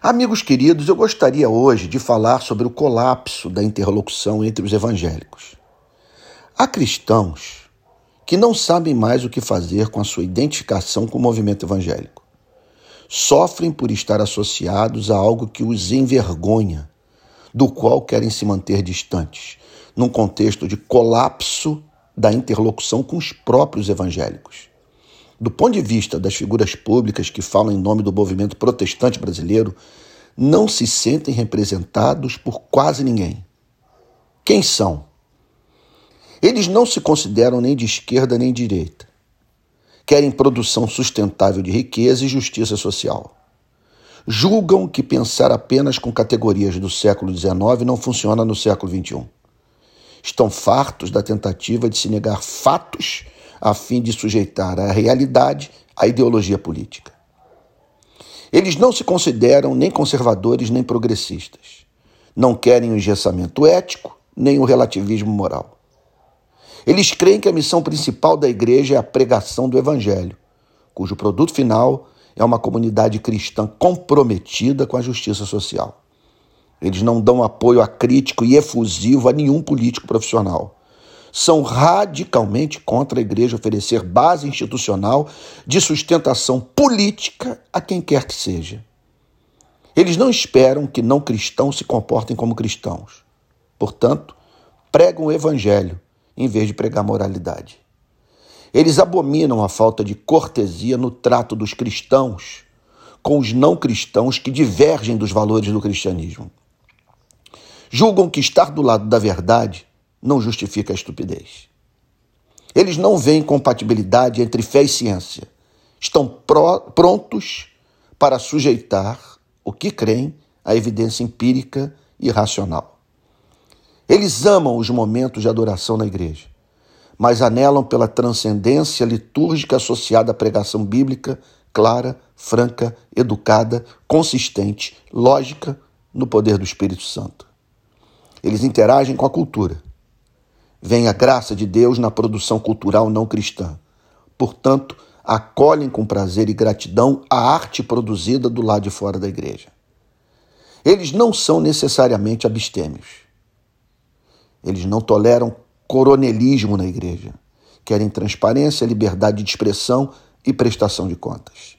Amigos queridos, eu gostaria hoje de falar sobre o colapso da interlocução entre os evangélicos. Há cristãos que não sabem mais o que fazer com a sua identificação com o movimento evangélico. Sofrem por estar associados a algo que os envergonha, do qual querem se manter distantes, num contexto de colapso da interlocução com os próprios evangélicos. Do ponto de vista das figuras públicas que falam em nome do movimento protestante brasileiro, não se sentem representados por quase ninguém. Quem são? Eles não se consideram nem de esquerda nem de direita. Querem produção sustentável de riqueza e justiça social. Julgam que pensar apenas com categorias do século XIX não funciona no século XXI. Estão fartos da tentativa de se negar fatos a fim de sujeitar a realidade à ideologia política. Eles não se consideram nem conservadores nem progressistas. Não querem o engessamento ético nem o relativismo moral. Eles creem que a missão principal da igreja é a pregação do evangelho, cujo produto final é uma comunidade cristã comprometida com a justiça social. Eles não dão apoio acrítico e efusivo a nenhum político profissional são radicalmente contra a igreja oferecer base institucional de sustentação política a quem quer que seja. Eles não esperam que não cristãos se comportem como cristãos. Portanto, pregam o evangelho em vez de pregar moralidade. Eles abominam a falta de cortesia no trato dos cristãos com os não cristãos que divergem dos valores do cristianismo. Julgam que estar do lado da verdade não justifica a estupidez. Eles não veem compatibilidade entre fé e ciência. Estão prontos para sujeitar o que creem à evidência empírica e racional. Eles amam os momentos de adoração na igreja, mas anelam pela transcendência litúrgica associada à pregação bíblica clara, franca, educada, consistente, lógica no poder do Espírito Santo. Eles interagem com a cultura, Vem a graça de Deus na produção cultural não cristã. Portanto, acolhem com prazer e gratidão a arte produzida do lado de fora da igreja. Eles não são necessariamente abstêmios. Eles não toleram coronelismo na igreja. Querem transparência, liberdade de expressão e prestação de contas.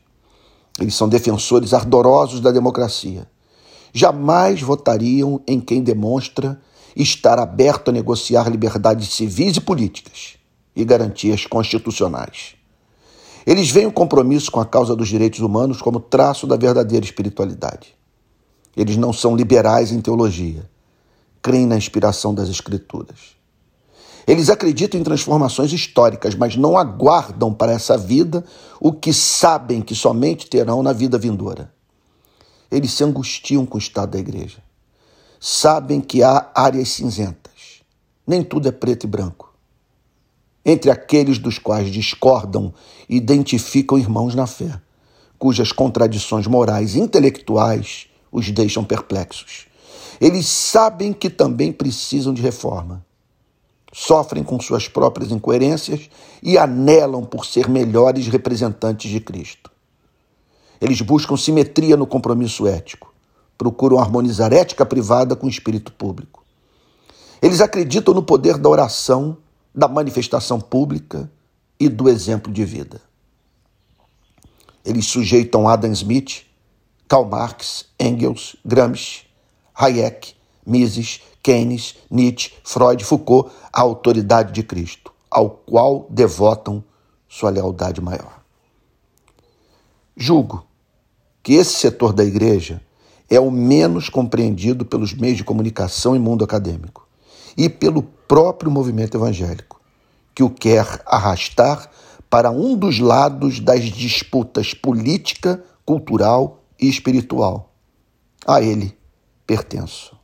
Eles são defensores ardorosos da democracia. Jamais votariam em quem demonstra estar aberto a negociar liberdades civis e políticas e garantias constitucionais. Eles veem o compromisso com a causa dos direitos humanos como traço da verdadeira espiritualidade. Eles não são liberais em teologia, creem na inspiração das Escrituras. Eles acreditam em transformações históricas, mas não aguardam para essa vida o que sabem que somente terão na vida vindoura. Eles se angustiam com o estado da igreja sabem que há áreas cinzentas. Nem tudo é preto e branco. Entre aqueles dos quais discordam, identificam irmãos na fé, cujas contradições morais e intelectuais os deixam perplexos. Eles sabem que também precisam de reforma. Sofrem com suas próprias incoerências e anelam por ser melhores representantes de Cristo. Eles buscam simetria no compromisso ético procuram harmonizar ética privada com espírito público. Eles acreditam no poder da oração, da manifestação pública e do exemplo de vida. Eles sujeitam Adam Smith, Karl Marx, Engels, Gramsci, Hayek, Mises, Keynes, Nietzsche, Freud, Foucault à autoridade de Cristo, ao qual devotam sua lealdade maior. Julgo que esse setor da igreja é o menos compreendido pelos meios de comunicação e mundo acadêmico, e pelo próprio movimento evangélico, que o quer arrastar para um dos lados das disputas política, cultural e espiritual. A ele pertenço.